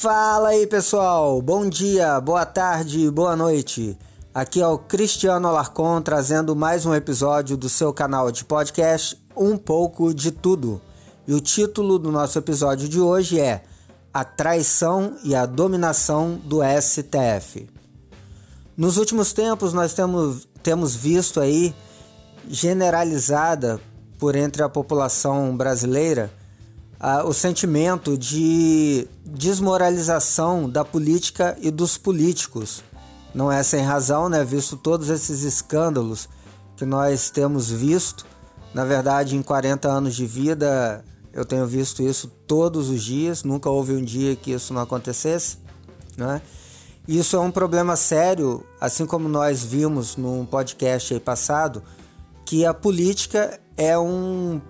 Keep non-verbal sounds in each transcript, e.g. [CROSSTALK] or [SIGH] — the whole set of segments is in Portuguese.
Fala aí pessoal, bom dia, boa tarde, boa noite. Aqui é o Cristiano Alarcon trazendo mais um episódio do seu canal de podcast Um pouco de Tudo. E o título do nosso episódio de hoje é A Traição e a Dominação do STF. Nos últimos tempos nós temos, temos visto aí generalizada por entre a população brasileira o sentimento de desmoralização da política e dos políticos. Não é sem razão, né? Visto todos esses escândalos que nós temos visto. Na verdade, em 40 anos de vida, eu tenho visto isso todos os dias. Nunca houve um dia que isso não acontecesse, né? Isso é um problema sério, assim como nós vimos num podcast aí passado, que a política é um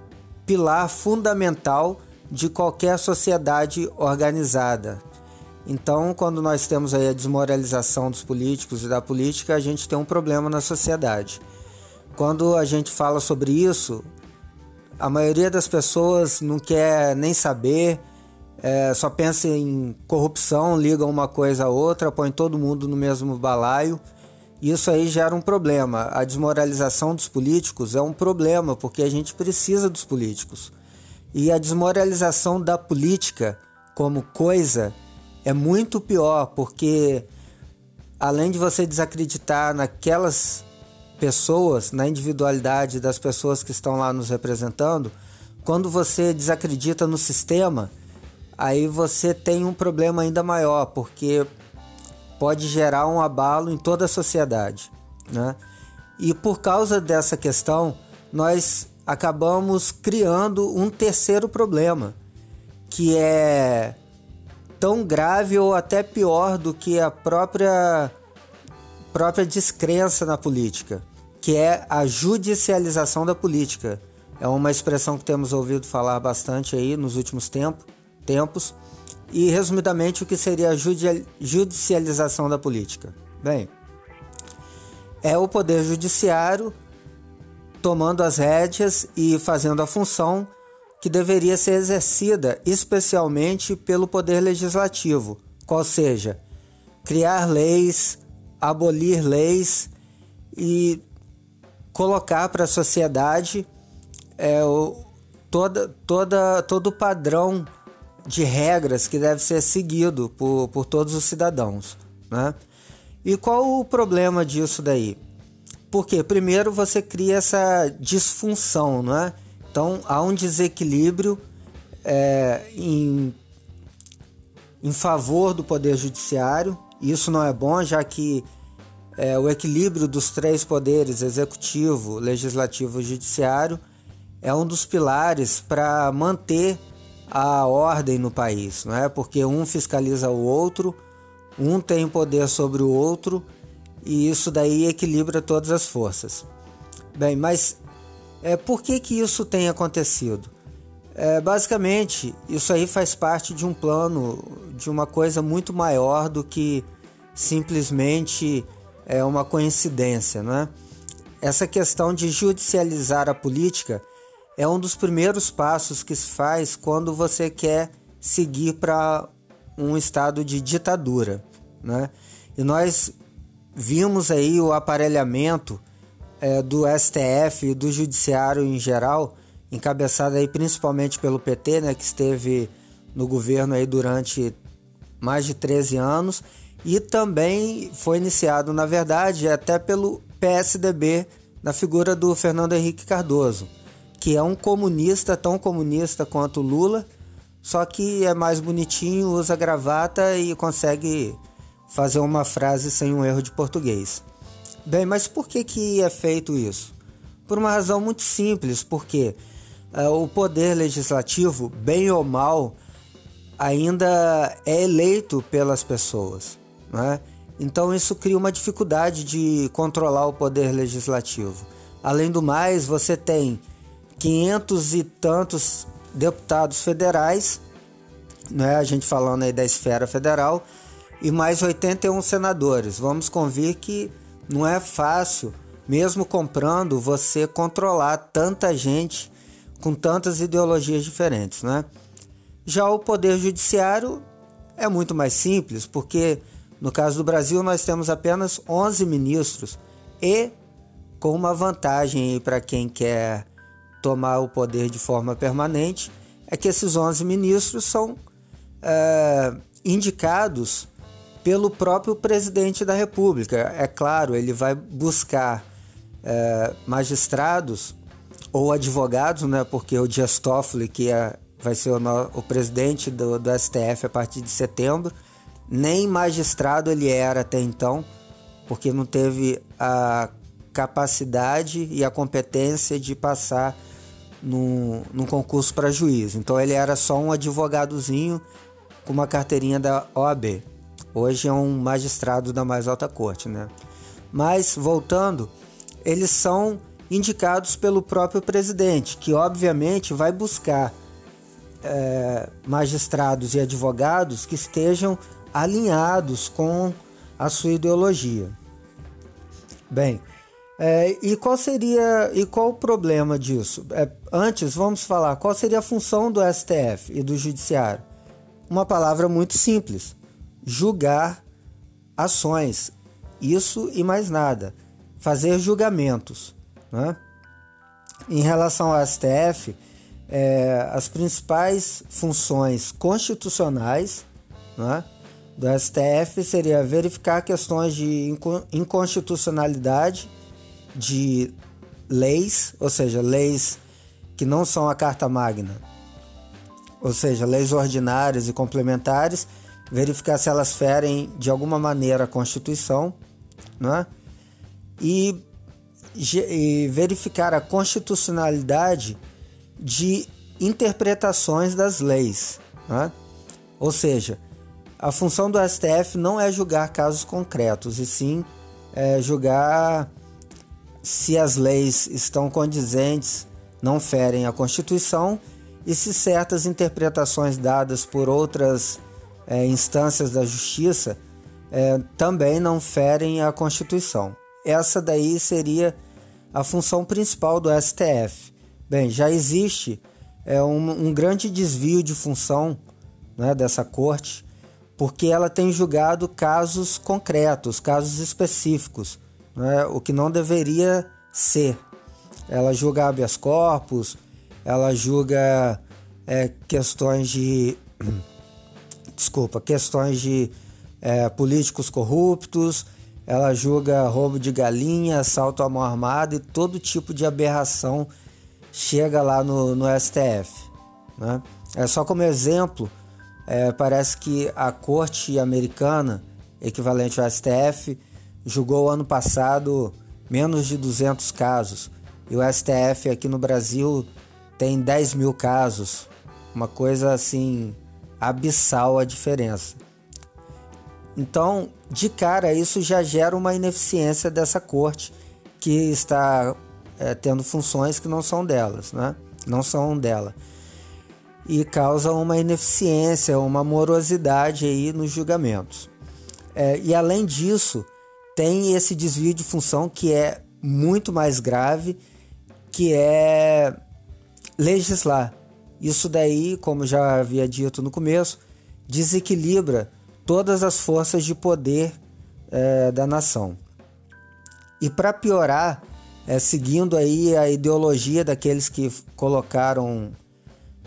pilar fundamental de qualquer sociedade organizada. Então, quando nós temos aí a desmoralização dos políticos e da política, a gente tem um problema na sociedade. Quando a gente fala sobre isso, a maioria das pessoas não quer nem saber, é, só pensa em corrupção, liga uma coisa a outra, põe todo mundo no mesmo balaio. Isso aí gera um problema. A desmoralização dos políticos é um problema, porque a gente precisa dos políticos. E a desmoralização da política como coisa é muito pior, porque além de você desacreditar naquelas pessoas, na individualidade das pessoas que estão lá nos representando, quando você desacredita no sistema, aí você tem um problema ainda maior, porque pode gerar um abalo em toda a sociedade, né? E por causa dessa questão, nós acabamos criando um terceiro problema, que é tão grave ou até pior do que a própria própria descrença na política, que é a judicialização da política. É uma expressão que temos ouvido falar bastante aí nos últimos tempo, tempos. E resumidamente, o que seria a judicialização da política? Bem, é o poder judiciário tomando as rédeas e fazendo a função que deveria ser exercida especialmente pelo Poder Legislativo, qual seja, criar leis, abolir leis e colocar para a sociedade é, o, toda, toda, todo o padrão de regras que deve ser seguido por, por todos os cidadãos. Né? E qual o problema disso daí? Porque primeiro você cria essa disfunção, não é? Então há um desequilíbrio é, em, em favor do poder judiciário. Isso não é bom, já que é, o equilíbrio dos três poderes executivo, legislativo e judiciário é um dos pilares para manter a ordem no país, não é? Porque um fiscaliza o outro, um tem poder sobre o outro e isso daí equilibra todas as forças. Bem, mas é, por que, que isso tem acontecido? É, basicamente, isso aí faz parte de um plano, de uma coisa muito maior do que simplesmente é uma coincidência, né? Essa questão de judicializar a política é um dos primeiros passos que se faz quando você quer seguir para um estado de ditadura, né? E nós vimos aí o aparelhamento é, do STF e do Judiciário em geral, encabeçado aí principalmente pelo PT, né, que esteve no governo aí durante mais de 13 anos, e também foi iniciado, na verdade, até pelo PSDB, na figura do Fernando Henrique Cardoso, que é um comunista tão comunista quanto Lula, só que é mais bonitinho, usa gravata e consegue fazer uma frase sem um erro de português. Bem, mas por que, que é feito isso? Por uma razão muito simples, porque uh, o poder legislativo, bem ou mal, ainda é eleito pelas pessoas. Né? Então isso cria uma dificuldade de controlar o poder legislativo. Além do mais, você tem 500 e tantos deputados federais, né? a gente falando aí da esfera federal, e mais 81 senadores. Vamos convir que não é fácil, mesmo comprando, você controlar tanta gente com tantas ideologias diferentes, né? Já o poder judiciário É muito mais simples, porque no caso do Brasil nós temos apenas 11 ministros e com uma vantagem para quem quer tomar o poder de forma permanente é que esses 11 ministros são é, indicados pelo próprio presidente da República. É claro, ele vai buscar é, magistrados ou advogados, né, porque o Dias Toffoli, que é, vai ser o, o presidente do, do STF a partir de setembro, nem magistrado ele era até então, porque não teve a capacidade e a competência de passar num, num concurso para juiz. Então ele era só um advogadozinho com uma carteirinha da OAB. Hoje é um magistrado da mais alta corte, né? Mas voltando, eles são indicados pelo próprio presidente, que obviamente vai buscar é, magistrados e advogados que estejam alinhados com a sua ideologia. Bem, é, e qual seria e qual o problema disso? É, antes, vamos falar qual seria a função do STF e do Judiciário. Uma palavra muito simples: julgar ações. Isso e mais nada. Fazer julgamentos. Né? Em relação ao STF, é, as principais funções constitucionais né, do STF seria verificar questões de inconstitucionalidade de leis, ou seja, leis que não são a Carta Magna, ou seja, leis ordinárias e complementares, verificar se elas ferem de alguma maneira a Constituição, né? e, e verificar a constitucionalidade de interpretações das leis. Né? Ou seja, a função do STF não é julgar casos concretos, e sim é julgar se as leis estão condizentes, não ferem a Constituição e se certas interpretações dadas por outras é, instâncias da Justiça é, também não ferem a Constituição. Essa daí seria a função principal do STF. Bem, já existe é, um, um grande desvio de função né, dessa corte, porque ela tem julgado casos concretos, casos específicos né, o que não deveria ser. Ela julga habeas corpus, ela julga é, questões de. Desculpa, questões de é, políticos corruptos, ela julga roubo de galinha, assalto à mão armada e todo tipo de aberração chega lá no, no STF. Né? É só como exemplo, é, parece que a corte americana, equivalente ao STF, julgou ano passado menos de 200 casos e o STF aqui no Brasil tem 10 mil casos. Uma coisa assim abissal a diferença. Então, de cara, isso já gera uma ineficiência dessa corte que está é, tendo funções que não são delas, né? Não são dela. E causa uma ineficiência, uma morosidade aí nos julgamentos. É, e além disso, tem esse desvio de função que é muito mais grave, que é legislar. Isso daí, como já havia dito no começo, desequilibra todas as forças de poder é, da nação. E para piorar, é, seguindo aí a ideologia daqueles que colocaram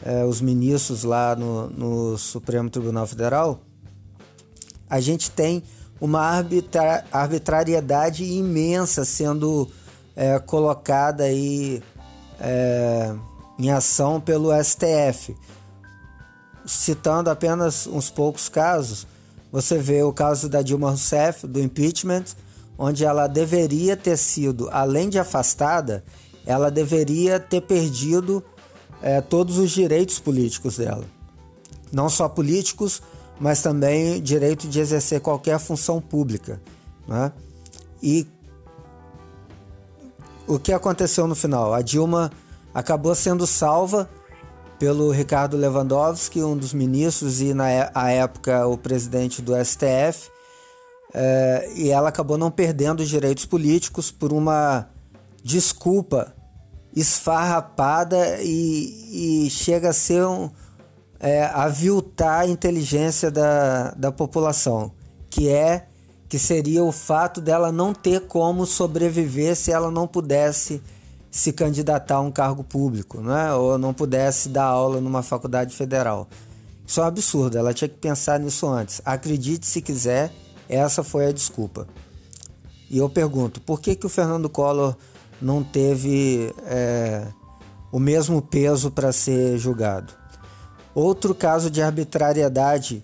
é, os ministros lá no, no Supremo Tribunal Federal, a gente tem uma arbitra arbitrariedade imensa sendo é, colocada aí é, em ação pelo STF. Citando apenas uns poucos casos, você vê o caso da Dilma Rousseff, do impeachment, onde ela deveria ter sido, além de afastada, ela deveria ter perdido é, todos os direitos políticos dela. Não só políticos, mas também direito de exercer qualquer função pública. Né? E o que aconteceu no final? A Dilma acabou sendo salva pelo Ricardo Lewandowski, um dos ministros e na é, época o presidente do STF, é, e ela acabou não perdendo os direitos políticos por uma desculpa esfarrapada e, e chega a ser um, é, aviltar a inteligência da, da população, que é que seria o fato dela não ter como sobreviver se ela não pudesse se candidatar a um cargo público, né? ou não pudesse dar aula numa faculdade federal. Isso é um absurdo, ela tinha que pensar nisso antes. Acredite se quiser, essa foi a desculpa. E eu pergunto, por que, que o Fernando Collor não teve é, o mesmo peso para ser julgado? Outro caso de arbitrariedade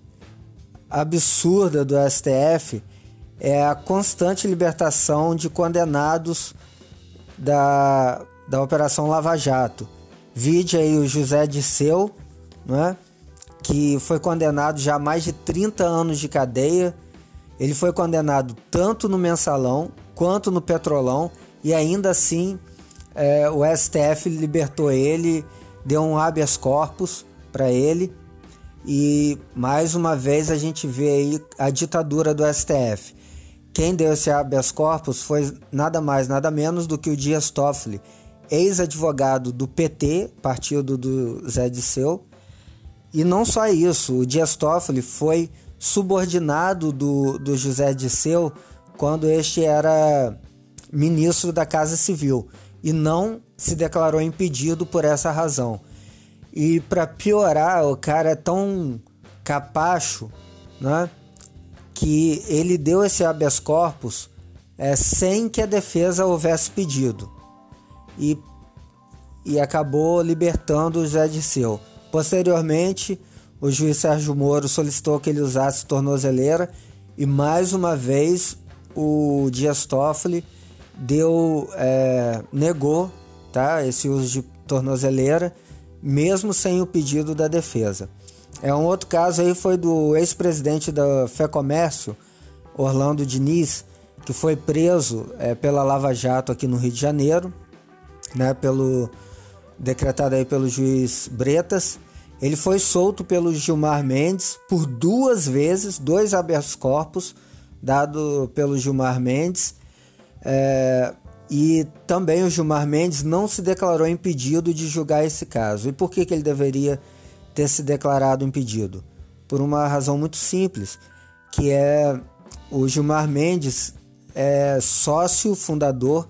absurda do STF é a constante libertação de condenados da, da Operação Lava Jato. Vide aí o José Disseu, né, que foi condenado já a mais de 30 anos de cadeia. Ele foi condenado tanto no mensalão quanto no petrolão e ainda assim é, o STF libertou ele, deu um habeas corpus para ele e mais uma vez a gente vê aí a ditadura do STF. Quem deu esse habeas corpus foi nada mais, nada menos do que o Dias Toffoli, ex-advogado do PT, partido do Zé Disseu. E não só isso, o Dias Toffoli foi subordinado do, do José Disseu quando este era ministro da Casa Civil e não se declarou impedido por essa razão. E para piorar, o cara é tão capacho, né? Que ele deu esse habeas corpus é, sem que a defesa houvesse pedido e, e acabou libertando o Zé Disseu. Posteriormente, o juiz Sérgio Moro solicitou que ele usasse tornozeleira e mais uma vez o Dias Toffoli deu, é, negou tá, esse uso de tornozeleira, mesmo sem o pedido da defesa. É um outro caso aí foi do ex-presidente da Fé Comércio, Orlando Diniz, que foi preso é, pela Lava Jato aqui no Rio de Janeiro, né, pelo decretado aí pelo juiz Bretas. Ele foi solto pelo Gilmar Mendes por duas vezes, dois habeas corpus dado pelo Gilmar Mendes. É, e também o Gilmar Mendes não se declarou impedido de julgar esse caso. E por que, que ele deveria ter se declarado impedido? Por uma razão muito simples, que é o Gilmar Mendes é sócio fundador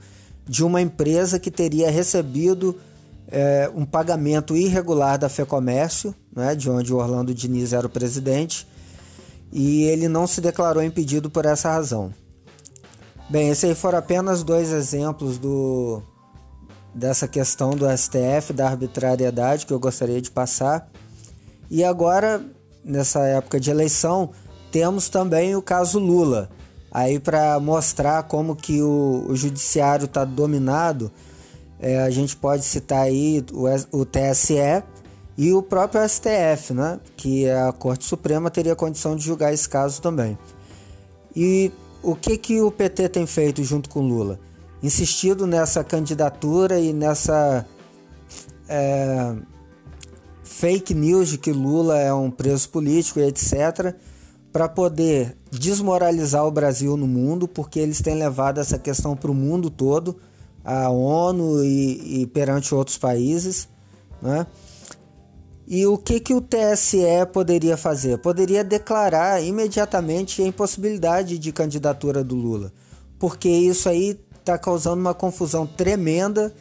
de uma empresa que teria recebido é, um pagamento irregular da FEComércio, né, de onde o Orlando Diniz era o presidente, e ele não se declarou impedido por essa razão. Bem, esses aí foram apenas dois exemplos do, dessa questão do STF, da arbitrariedade que eu gostaria de passar. E agora, nessa época de eleição, temos também o caso Lula. Aí para mostrar como que o, o judiciário está dominado, é, a gente pode citar aí o, o TSE e o próprio STF, né? Que a Corte Suprema teria condição de julgar esse caso também. E o que que o PT tem feito junto com Lula? Insistido nessa candidatura e nessa é, fake news de que Lula é um preso político e etc., para poder desmoralizar o Brasil no mundo, porque eles têm levado essa questão para o mundo todo, a ONU e, e, perante outros países. Né? E o que, que o TSE poderia fazer? Poderia declarar imediatamente a impossibilidade de candidatura do Lula, porque isso aí está causando uma confusão tremenda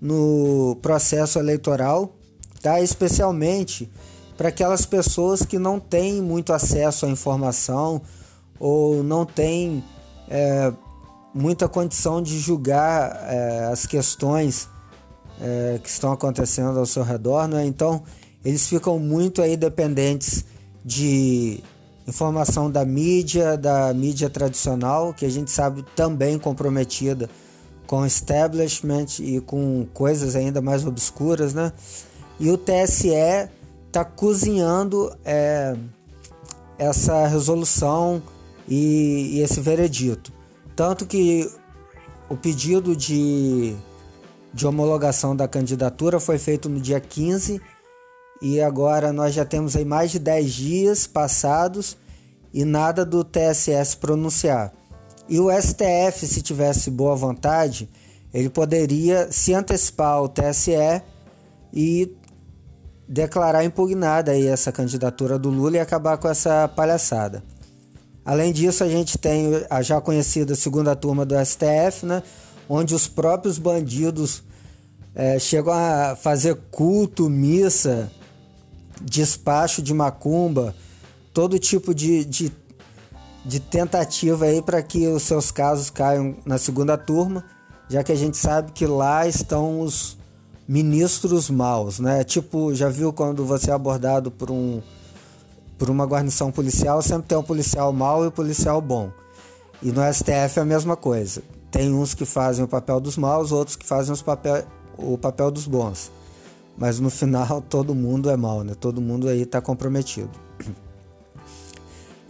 no processo eleitoral tá? especialmente para aquelas pessoas que não têm muito acesso à informação ou não têm é, muita condição de julgar é, as questões é, que estão acontecendo ao seu redor, né? então eles ficam muito aí dependentes de informação da mídia, da mídia tradicional, que a gente sabe também comprometida com establishment e com coisas ainda mais obscuras, né? E o TSE está cozinhando é, essa resolução e, e, esse veredito. Tanto que o pedido de, de homologação da candidatura foi feito no dia 15 e agora nós já temos aí mais de 10 dias passados e nada do TSE se pronunciar. E o STF, se tivesse boa vontade, ele poderia se antecipar ao TSE e declarar impugnada aí essa candidatura do Lula e acabar com essa palhaçada. Além disso, a gente tem a já conhecida segunda turma do STF, né, onde os próprios bandidos é, chegam a fazer culto, missa, despacho de macumba, todo tipo de, de, de tentativa aí para que os seus casos caiam na segunda turma, já que a gente sabe que lá estão os ministros maus, né? Tipo, já viu quando você é abordado por um por uma guarnição policial, sempre tem um policial mau e um policial bom. E no STF é a mesma coisa. Tem uns que fazem o papel dos maus, outros que fazem os papel, o papel dos bons. Mas no final [LAUGHS] todo mundo é mau, né? Todo mundo aí está comprometido.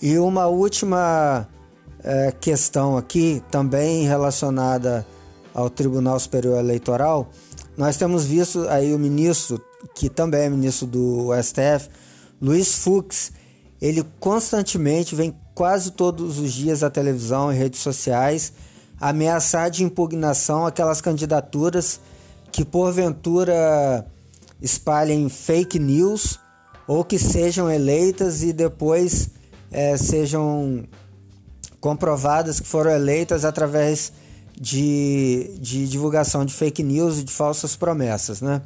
E uma última é, questão aqui, também relacionada ao Tribunal Superior Eleitoral, nós temos visto aí o ministro, que também é ministro do STF, Luiz Fux, ele constantemente vem quase todos os dias à televisão e redes sociais ameaçar de impugnação aquelas candidaturas que porventura espalhem fake news ou que sejam eleitas e depois é, sejam comprovadas que foram eleitas através de, de divulgação de fake news e de falsas promessas, né?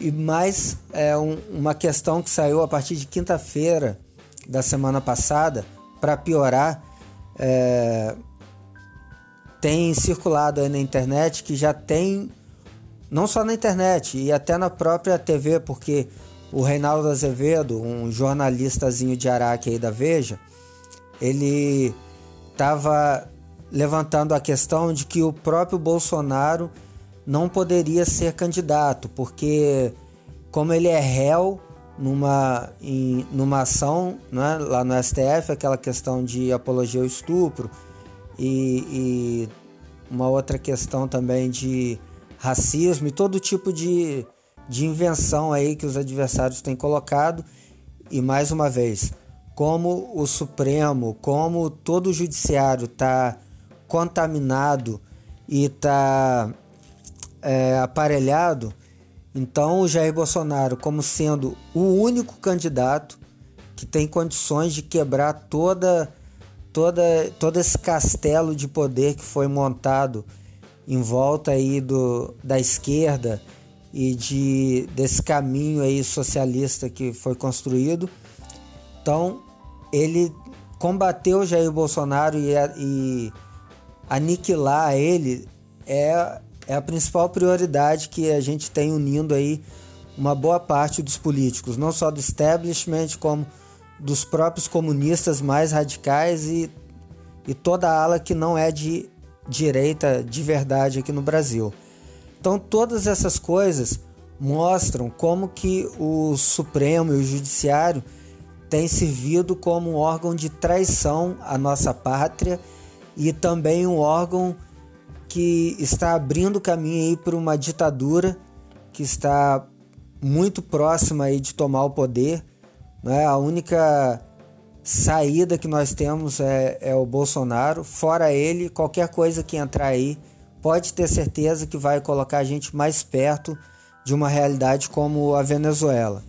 E mais é um, uma questão que saiu a partir de quinta-feira da semana passada, para piorar, é, tem circulado aí na internet que já tem, não só na internet, e até na própria TV, porque o Reinaldo Azevedo, um jornalistazinho de Araque aí da Veja, ele estava levantando a questão de que o próprio Bolsonaro não poderia ser candidato, porque como ele é réu numa, em, numa ação né, lá no STF, aquela questão de apologia ao estupro e, e uma outra questão também de racismo e todo tipo de de invenção aí que os adversários têm colocado. E mais uma vez, como o Supremo, como todo o Judiciário está contaminado e está é, aparelhado, então o Jair Bolsonaro, como sendo o único candidato que tem condições de quebrar toda, toda, todo esse castelo de poder que foi montado em volta aí do, da esquerda e de desse caminho aí socialista que foi construído. Então, ele combateu Jair Bolsonaro e, e aniquilar ele é, é a principal prioridade que a gente tem unindo aí uma boa parte dos políticos, não só do establishment, como dos próprios comunistas mais radicais e, e toda a ala que não é de direita de verdade aqui no Brasil. Então todas essas coisas mostram como que o Supremo e o Judiciário têm servido como um órgão de traição à nossa pátria e também um órgão que está abrindo caminho aí para uma ditadura que está muito próxima aí de tomar o poder. Né? A única saída que nós temos é, é o Bolsonaro. Fora ele, qualquer coisa que entrar aí pode ter certeza que vai colocar a gente mais perto de uma realidade como a Venezuela.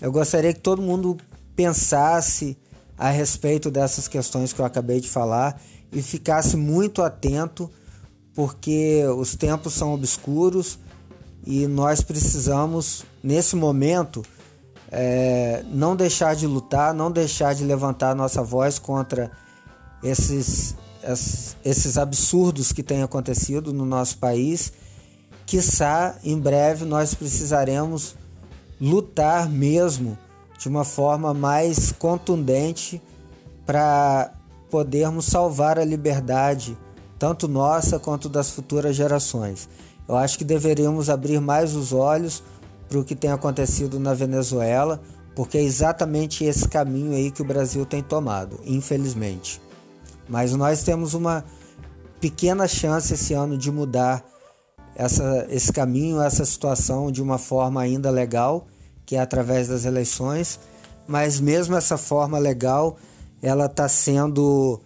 Eu gostaria que todo mundo pensasse a respeito dessas questões que eu acabei de falar e ficasse muito atento, porque os tempos são obscuros e nós precisamos, nesse momento, é, não deixar de lutar, não deixar de levantar nossa voz contra esses esses absurdos que têm acontecido no nosso país. Quiçá em breve nós precisaremos lutar mesmo de uma forma mais contundente para podermos salvar a liberdade, tanto nossa quanto das futuras gerações. Eu acho que deveríamos abrir mais os olhos para o que tem acontecido na Venezuela, porque é exatamente esse caminho aí que o Brasil tem tomado, infelizmente. Mas nós temos uma pequena chance esse ano de mudar essa, esse caminho, essa situação de uma forma ainda legal, que é através das eleições. Mas mesmo essa forma legal, ela está sendo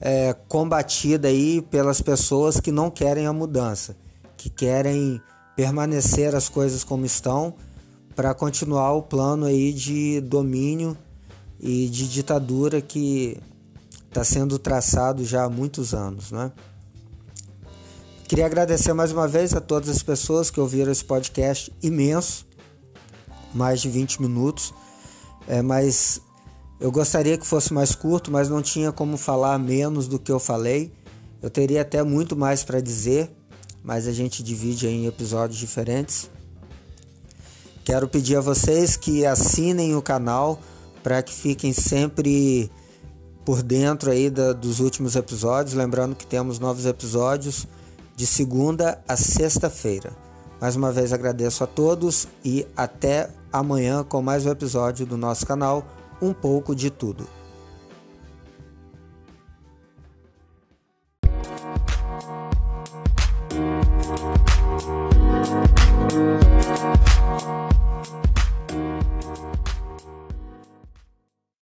é, combatida aí pelas pessoas que não querem a mudança, que querem permanecer as coisas como estão, para continuar o plano aí de domínio e de ditadura que está sendo traçado já há muitos anos, né? Queria agradecer mais uma vez a todas as pessoas que ouviram esse podcast imenso, mais de 20 minutos, é, mas eu gostaria que fosse mais curto, mas não tinha como falar menos do que eu falei. Eu teria até muito mais para dizer, mas a gente divide em episódios diferentes. Quero pedir a vocês que assinem o canal para que fiquem sempre por dentro aí da, dos últimos episódios. Lembrando que temos novos episódios de segunda a sexta-feira. Mais uma vez agradeço a todos e até amanhã com mais um episódio do nosso canal Um pouco de tudo.